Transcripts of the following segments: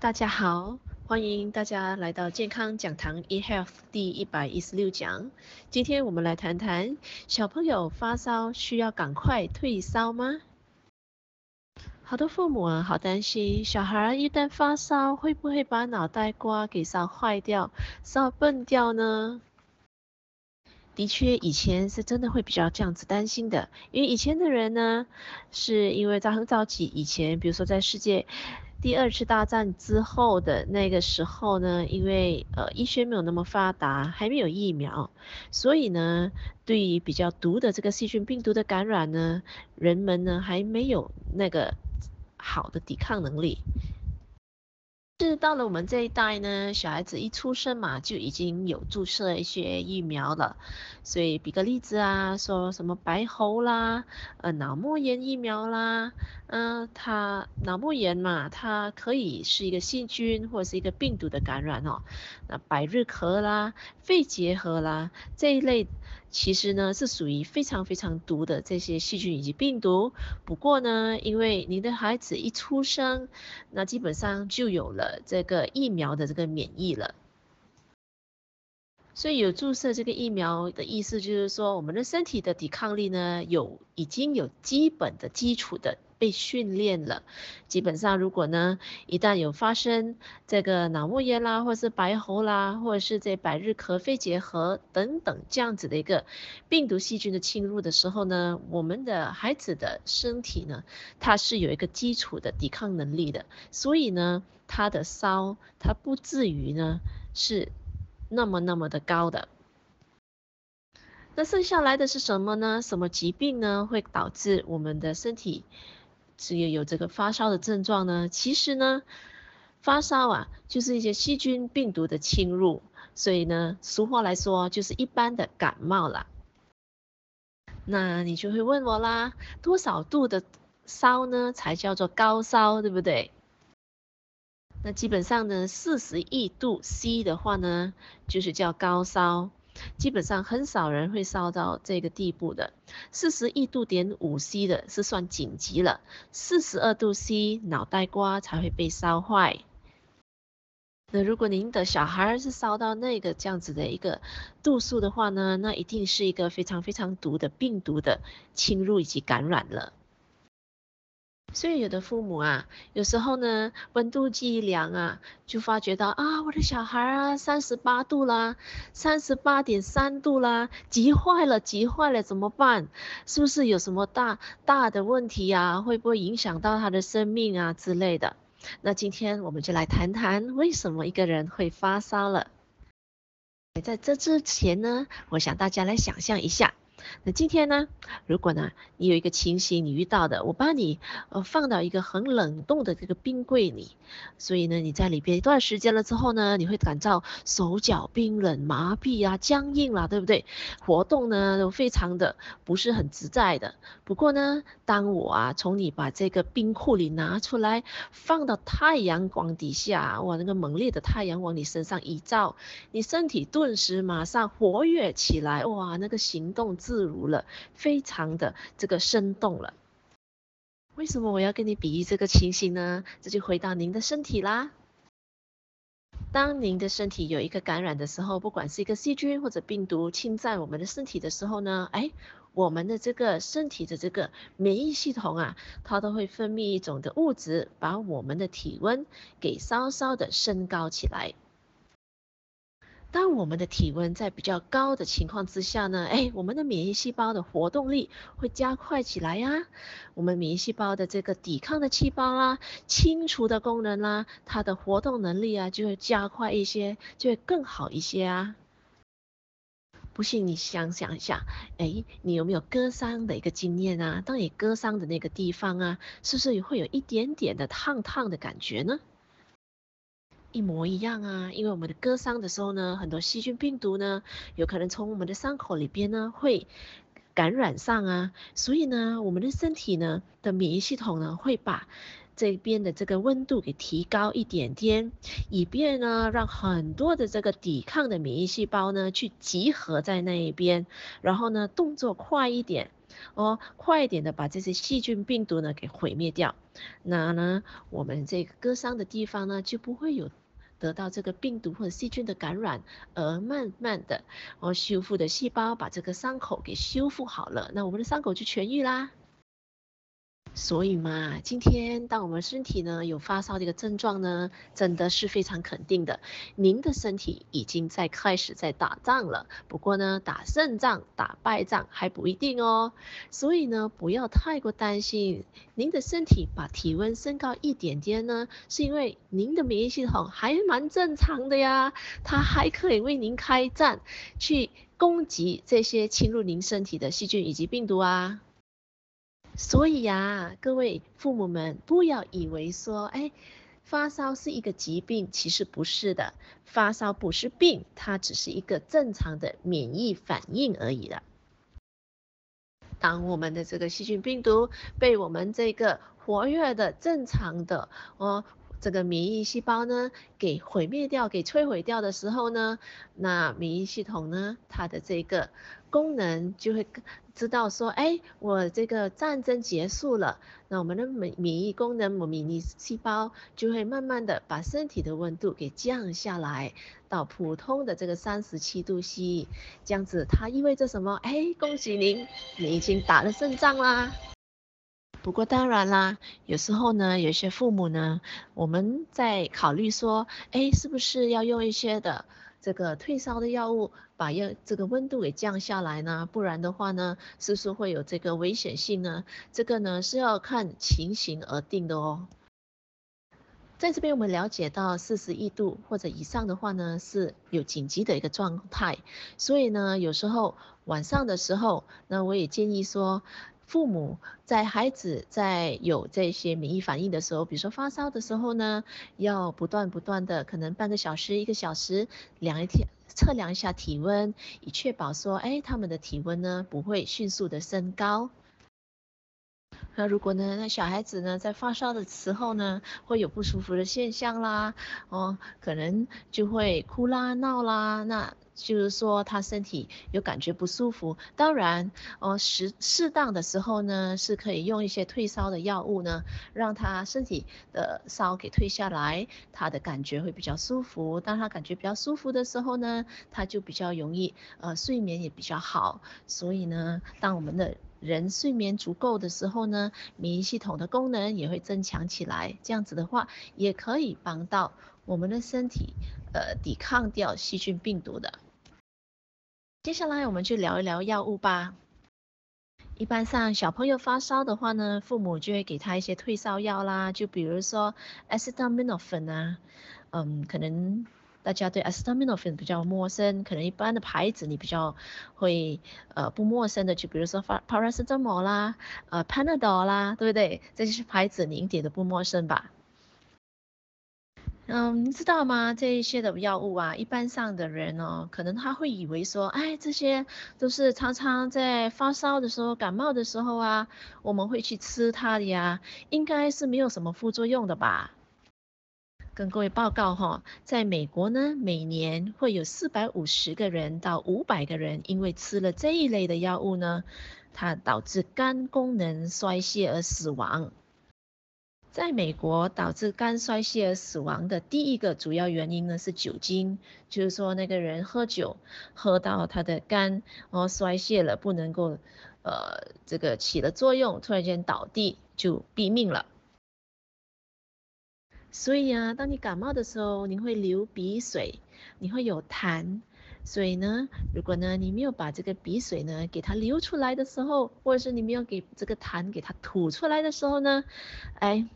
大家好，欢迎大家来到健康讲堂 eHealth 第一百一十六讲。今天我们来谈谈小朋友发烧需要赶快退烧吗？好多父母啊，好担心小孩一旦发烧会不会把脑袋瓜给烧坏掉、烧笨掉呢？的确，以前是真的会比较这样子担心的，因为以前的人呢，是因为在很早期以前，比如说在世界。第二次大战之后的那个时候呢，因为呃医学没有那么发达，还没有疫苗，所以呢，对于比较毒的这个细菌病毒的感染呢，人们呢还没有那个好的抵抗能力。是到了我们这一代呢，小孩子一出生嘛，就已经有注射一些疫苗了。所以比个例子啊，说什么白喉啦，呃，脑膜炎疫苗啦，嗯、呃，它脑膜炎嘛，它可以是一个细菌或者是一个病毒的感染哦。那百日咳啦，肺结核啦这一类。其实呢，是属于非常非常毒的这些细菌以及病毒。不过呢，因为你的孩子一出生，那基本上就有了这个疫苗的这个免疫了。所以有注射这个疫苗的意思，就是说我们的身体的抵抗力呢，有已经有基本的基础的。被训练了，基本上如果呢，一旦有发生这个脑膜炎啦，或者是白喉啦，或者是这百日咳、肺结核等等这样子的一个病毒细菌的侵入的时候呢，我们的孩子的身体呢，它是有一个基础的抵抗能力的，所以呢，他的烧它不至于呢是那么那么的高的。那剩下来的是什么呢？什么疾病呢会导致我们的身体？只有有这个发烧的症状呢，其实呢，发烧啊，就是一些细菌病毒的侵入，所以呢，俗话来说就是一般的感冒啦。那你就会问我啦，多少度的烧呢才叫做高烧，对不对？那基本上呢，四十一度 C 的话呢，就是叫高烧。基本上很少人会烧到这个地步的，四十一度点五 C 的是算紧急了，四十二度 C 脑袋瓜才会被烧坏。那如果您的小孩是烧到那个这样子的一个度数的话呢，那一定是一个非常非常毒的病毒的侵入以及感染了。所以有的父母啊，有时候呢，温度计一量啊，就发觉到啊，我的小孩啊，三十八度啦，三十八点三度啦，急坏了，急坏了，怎么办？是不是有什么大大的问题啊？会不会影响到他的生命啊之类的？那今天我们就来谈谈为什么一个人会发烧了。在这之前呢，我想大家来想象一下。那今天呢，如果呢，你有一个情形你遇到的，我把你呃放到一个很冷冻的这个冰柜里，所以呢，你在里边一段时间了之后呢，你会感到手脚冰冷、麻痹啊、僵硬啦，对不对？活动呢都非常的不是很自在的。不过呢，当我啊从你把这个冰库里拿出来，放到太阳光底下，哇，那个猛烈的太阳往你身上一照，你身体顿时马上活跃起来，哇，那个行动自如了，非常的这个生动了。为什么我要跟你比喻这个情形呢？这就回到您的身体啦。当您的身体有一个感染的时候，不管是一个细菌或者病毒侵占我们的身体的时候呢，哎，我们的这个身体的这个免疫系统啊，它都会分泌一种的物质，把我们的体温给稍稍的升高起来。当我们的体温在比较高的情况之下呢，哎，我们的免疫细胞的活动力会加快起来呀。我们免疫细胞的这个抵抗的细胞啦、清除的功能啦，它的活动能力啊就会加快一些，就会更好一些啊。不信你想想一下，哎，你有没有割伤的一个经验啊？当你割伤的那个地方啊，是不是也会有一点点的烫烫的感觉呢？一模一样啊，因为我们的割伤的时候呢，很多细菌病毒呢，有可能从我们的伤口里边呢会感染上啊，所以呢，我们的身体呢的免疫系统呢会把这边的这个温度给提高一点点，以便呢让很多的这个抵抗的免疫细胞呢去集合在那一边，然后呢动作快一点。哦，快一点的把这些细菌病毒呢给毁灭掉，那呢，我们这个割伤的地方呢就不会有得到这个病毒或者细菌的感染，而慢慢的哦修复的细胞把这个伤口给修复好了，那我们的伤口就痊愈啦。所以嘛，今天当我们身体呢有发烧这个症状呢，真的是非常肯定的，您的身体已经在开始在打仗了。不过呢，打胜仗、打败仗还不一定哦。所以呢，不要太过担心，您的身体把体温升高一点点呢，是因为您的免疫系统还蛮正常的呀，它还可以为您开战，去攻击这些侵入您身体的细菌以及病毒啊。所以呀、各位父母们不要以为说，哎，发烧是一个疾病，其实不是的，发烧不是病，它只是一个正常的免疫反应而已的。当我们的这个细菌病毒被我们这个活跃的正常的哦。这个免疫细胞呢，给毁灭掉、给摧毁掉的时候呢，那免疫系统呢，它的这个功能就会知道说，哎，我这个战争结束了，那我们的免免疫功能，我免疫细胞就会慢慢的把身体的温度给降下来，到普通的这个三十七度 C，这样子它意味着什么？哎，恭喜您，你已经打了胜仗啦。不过当然啦，有时候呢，有些父母呢，我们在考虑说，哎，是不是要用一些的这个退烧的药物，把药这个温度给降下来呢？不然的话呢，是不是会有这个危险性呢？这个呢是要看情形而定的哦。在这边我们了解到四十一度或者以上的话呢，是有紧急的一个状态，所以呢，有时候晚上的时候，那我也建议说。父母在孩子在有这些免疫反应的时候，比如说发烧的时候呢，要不断不断的，可能半个小时、一个小时量一天，测量一下体温，以确保说，哎，他们的体温呢不会迅速的升高。那如果呢，那小孩子呢在发烧的时候呢，会有不舒服的现象啦，哦，可能就会哭啦、闹啦，那。就是说他身体有感觉不舒服，当然，呃，适适当的时候呢，是可以用一些退烧的药物呢，让他身体的烧给退下来，他的感觉会比较舒服。当他感觉比较舒服的时候呢，他就比较容易，呃，睡眠也比较好。所以呢，当我们的人睡眠足够的时候呢，免疫系统的功能也会增强起来。这样子的话，也可以帮到我们的身体，呃，抵抗掉细菌病毒的。接下来我们就聊一聊药物吧。一般上小朋友发烧的话呢，父母就会给他一些退烧药啦，就比如说 acetaminophen 啊，嗯，可能大家对 acetaminophen 比较陌生，可能一般的牌子你比较会呃不陌生的，就比如说 paracetamol 啦，呃 Panadol 啦，对不对？这些牌子你一点都不陌生吧？嗯，你知道吗？这一些的药物啊，一般上的人哦，可能他会以为说，哎，这些都是常常在发烧的时候、感冒的时候啊，我们会去吃它的呀，应该是没有什么副作用的吧？跟各位报告哈，在美国呢，每年会有四百五十个人到五百个人因为吃了这一类的药物呢，它导致肝功能衰竭而死亡。在美国，导致肝衰竭而死亡的第一个主要原因呢是酒精，就是说那个人喝酒喝到他的肝哦衰竭了，不能够呃这个起了作用，突然间倒地就毙命了。所以啊，当你感冒的时候，你会流鼻水，你会有痰，所以呢，如果呢你没有把这个鼻水呢给它流出来的时候，或者是你没有给这个痰给它吐出来的时候呢，哎。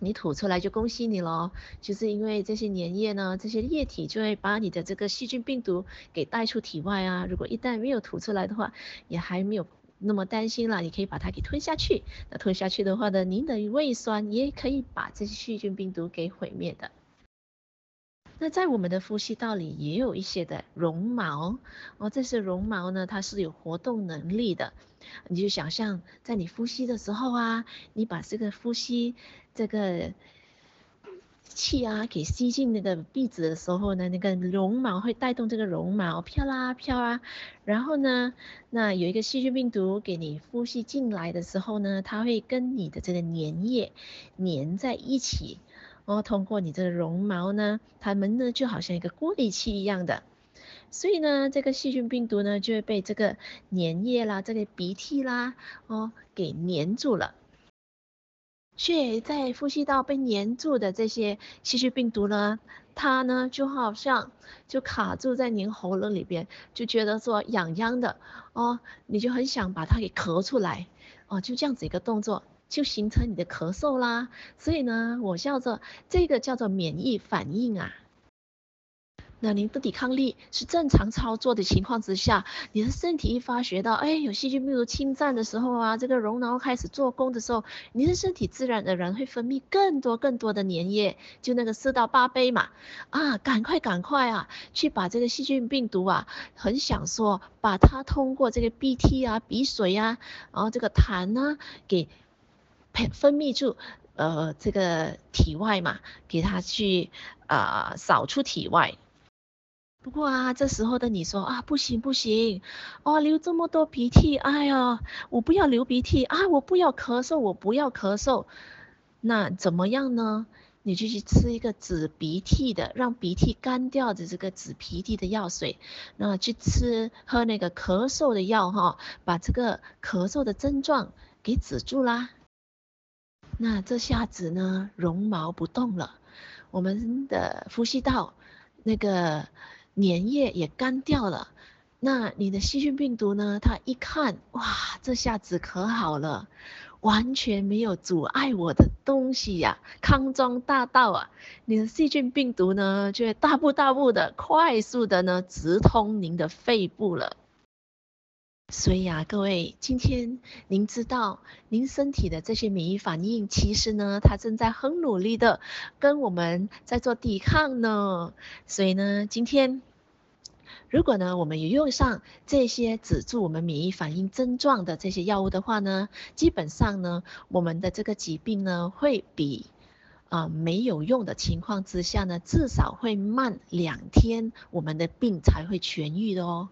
你吐出来就恭喜你喽，就是因为这些粘液呢，这些液体就会把你的这个细菌病毒给带出体外啊。如果一旦没有吐出来的话，也还没有那么担心了，你可以把它给吞下去。那吞下去的话呢，您的胃酸也可以把这些细菌病毒给毁灭的。那在我们的呼吸道里也有一些的绒毛哦，这些绒毛呢，它是有活动能力的。你就想象在你呼吸的时候啊，你把这个呼吸这个气啊给吸进那个鼻子的时候呢，那个绒毛会带动这个绒毛飘啦飘啊，然后呢，那有一个细菌病毒给你呼吸进来的时候呢，它会跟你的这个粘液粘在一起，哦，通过你这个绒毛呢，它们呢就好像一个过滤器一样的。所以呢，这个细菌病毒呢，就会被这个粘液啦、这个鼻涕啦，哦，给粘住了。所以在呼吸道被粘住的这些细菌病毒呢，它呢就好像就卡住在您喉咙里边，就觉得说痒痒的哦，你就很想把它给咳出来哦，就这样子一个动作，就形成你的咳嗽啦。所以呢，我叫做这个叫做免疫反应啊。那您的抵抗力是正常操作的情况之下，你的身体一发觉到，哎，有细菌病毒侵占的时候啊，这个绒毛开始做工的时候，你的身体自然而然会分泌更多更多的粘液，就那个四到八倍嘛，啊，赶快赶快啊，去把这个细菌病毒啊，很想说把它通过这个鼻涕啊、鼻水啊，然后这个痰啊，给分泌出呃这个体外嘛，给它去啊、扫出体外。不过啊，这时候的你说啊，不行不行，哦，流这么多鼻涕，哎呀，我不要流鼻涕啊，我不要咳嗽，我不要咳嗽，那怎么样呢？你就去吃一个止鼻涕的，让鼻涕干掉的这个止鼻涕的药水，那去吃喝那个咳嗽的药哈，把这个咳嗽的症状给止住啦。那这下子呢，绒毛不动了，我们的呼吸道那个。粘液也干掉了，那你的细菌病毒呢？它一看，哇，这下子可好了，完全没有阻碍我的东西呀，康庄大道啊！你的细菌病毒呢，就会大步大步的、快速的呢，直通您的肺部了。所以啊，各位，今天您知道，您身体的这些免疫反应，其实呢，它正在很努力的跟我们在做抵抗呢。所以呢，今天。如果呢，我们有用上这些止住我们免疫反应症状的这些药物的话呢，基本上呢，我们的这个疾病呢，会比啊、没有用的情况之下呢，至少会慢两天，我们的病才会痊愈的哦。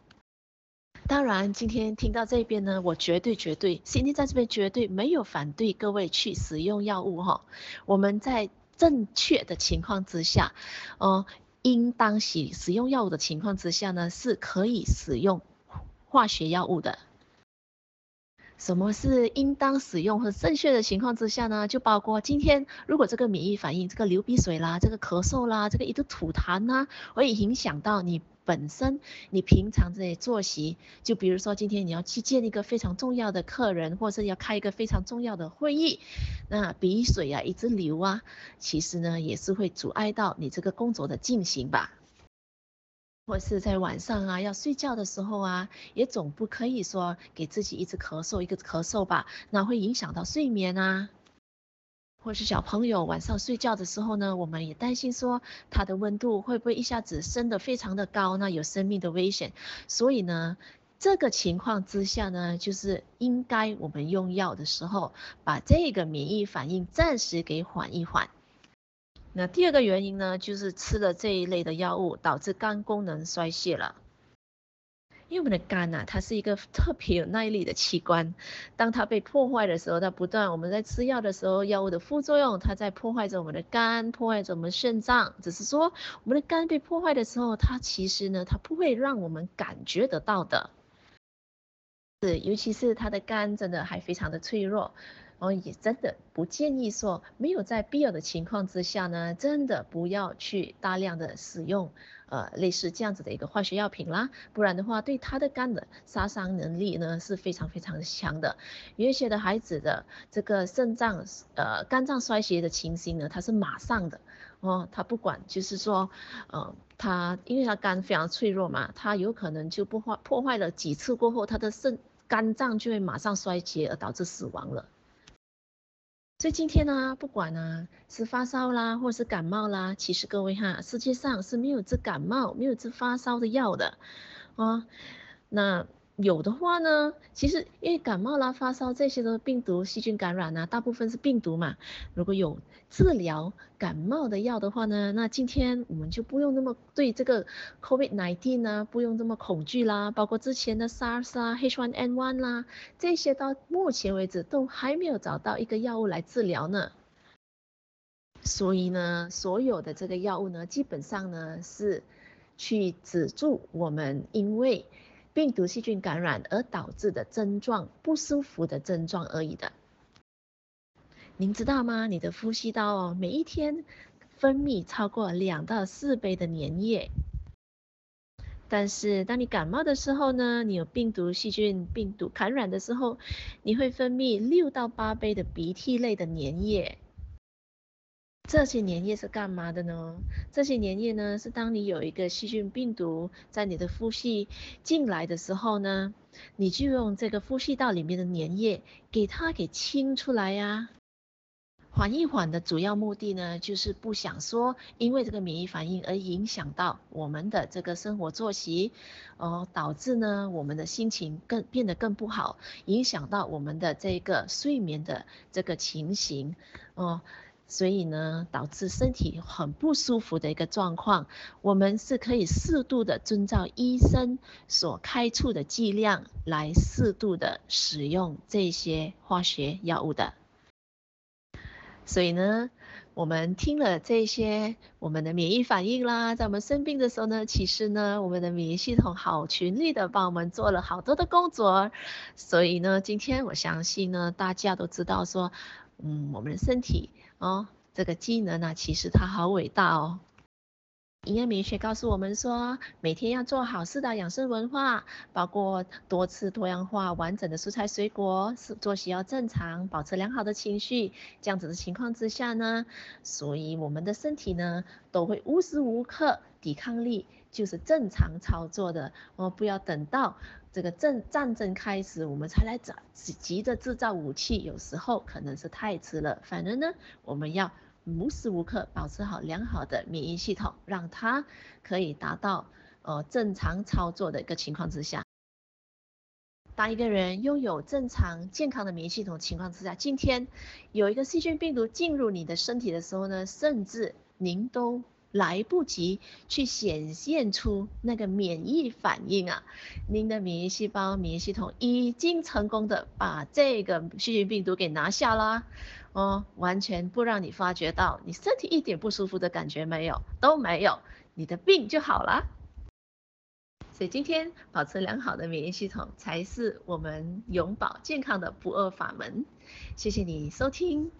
当然，今天听到这边呢，我绝对绝对，今天在这边绝对没有反对各位去使用药物哈、我们在正确的情况之下，呃。应当使使用药物的情况之下呢，是可以使用化学药物的。什么是应当使用和正确的情况之下呢？就包括今天如果这个免疫反应，这个流鼻水啦，这个咳嗽啦，这个一个吐痰呐，会影响到你。本身你平常这些作息，就比如说今天你要去见一个非常重要的客人，或者是要开一个非常重要的会议，那鼻水啊一直流啊，其实呢也是会阻碍到你这个工作的进行吧。或是在晚上啊要睡觉的时候啊，也总不可以说给自己一直咳嗽一个咳嗽吧，那会影响到睡眠啊。或是小朋友晚上睡觉的时候呢，我们也担心说他的温度会不会一下子升得非常的高，那有生命的危险。所以呢，这个情况之下呢，就是应该我们用药的时候，把这个免疫反应暂时给缓一缓。那第二个原因呢，就是吃了这一类的药物，导致肝功能衰竭了。因为我们的肝呐、它是一个特别有耐力的器官。当它被破坏的时候，它不断我们在吃药的时候，药物的副作用，它在破坏着我们的肝，破坏着我们肾脏。只是说，我们的肝被破坏的时候，它其实呢，它不会让我们感觉得到的。是，尤其是它的肝真的还非常的脆弱。然后也真的不建议说，没有在必要的情况之下呢，真的不要去大量的使用，呃，类似这样子的一个化学药品啦，不然的话，对他的肝的杀伤能力呢是非常非常强的。有一些的孩子的这个肾脏，呃，肝脏衰竭的情形呢，他是马上的，哦，他不管就是说，呃，他因为他肝非常脆弱嘛，他有可能就破坏破坏了几次过后，他的肾肝脏就会马上衰竭而导致死亡了。所以今天呢，不管呢是发烧啦，或是感冒啦，其实各位哈，世界上是没有治感冒、没有治发烧的药的，啊。那有的话呢，其实因为感冒啦、发烧这些都是病毒、细菌感染啊，大部分是病毒嘛。如果有治疗感冒的药的话呢，那今天我们就不用那么对这个 COVID-19 呢，不用这么恐惧啦。包括之前的 SARS 啊、H1N1 啦，这些到目前为止都还没有找到一个药物来治疗呢。所以呢，所有的这个药物呢，基本上呢是去止住我们因为病毒细菌感染而导致的症状，不舒服的症状而已的。您知道吗？你的呼吸道哦，每一天分泌超过两到四杯的粘液。但是当你感冒的时候呢，你有病毒细菌病毒感染的时候，你会分泌六到八杯的鼻涕类的粘液。这些粘液是干嘛的呢？这些粘液呢，是当你有一个细菌病毒在你的呼吸进来的时候呢，你就用这个呼吸道里面的粘液给它给清出来呀。缓一缓的主要目的呢，就是不想说因为这个免疫反应而影响到我们的这个生活作息，哦，导致呢我们的心情更变得更不好，影响到我们的这个睡眠的这个情形，哦。所以呢，导致身体很不舒服的一个状况，我们是可以适度的遵照医生所开出的剂量来适度的使用这些化学药物的。所以呢，我们听了这些我们的免疫反应啦，在我们生病的时候呢，其实呢，我们的免疫系统好群力的帮我们做了好多的工作。所以呢，今天我相信呢，大家都知道说，嗯，我们的身体。哦，这个技能呢，其实它好伟大哦。营养美学告诉我们说，每天要做好四大养生文化，包括多吃多样化、完整的蔬菜水果，作息要正常，保持良好的情绪。这样子的情况之下呢，所以我们的身体呢，都会无时无刻抵抗力就是正常操作的哦，不要等到。这个战战争开始，我们才来找急着制造武器，有时候可能是太迟了。反正呢，我们要无时无刻保持好良好的免疫系统，让它可以达到呃正常操作的一个情况之下。当一个人拥有正常健康的免疫系统情况之下，今天有一个细菌病毒进入你的身体的时候呢，甚至您都。来不及去显现出那个免疫反应啊！您的免疫细胞、免疫系统已经成功的把这个细菌病毒给拿下了，哦，完全不让你发觉到，你身体一点不舒服的感觉没有，都没有，你的病就好了。所以今天保持良好的免疫系统才是我们永保健康的不二法门。谢谢你收听。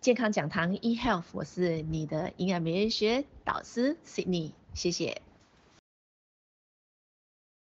健康讲堂 eHealth，我是你的营养美容学导师 Sydney，谢谢。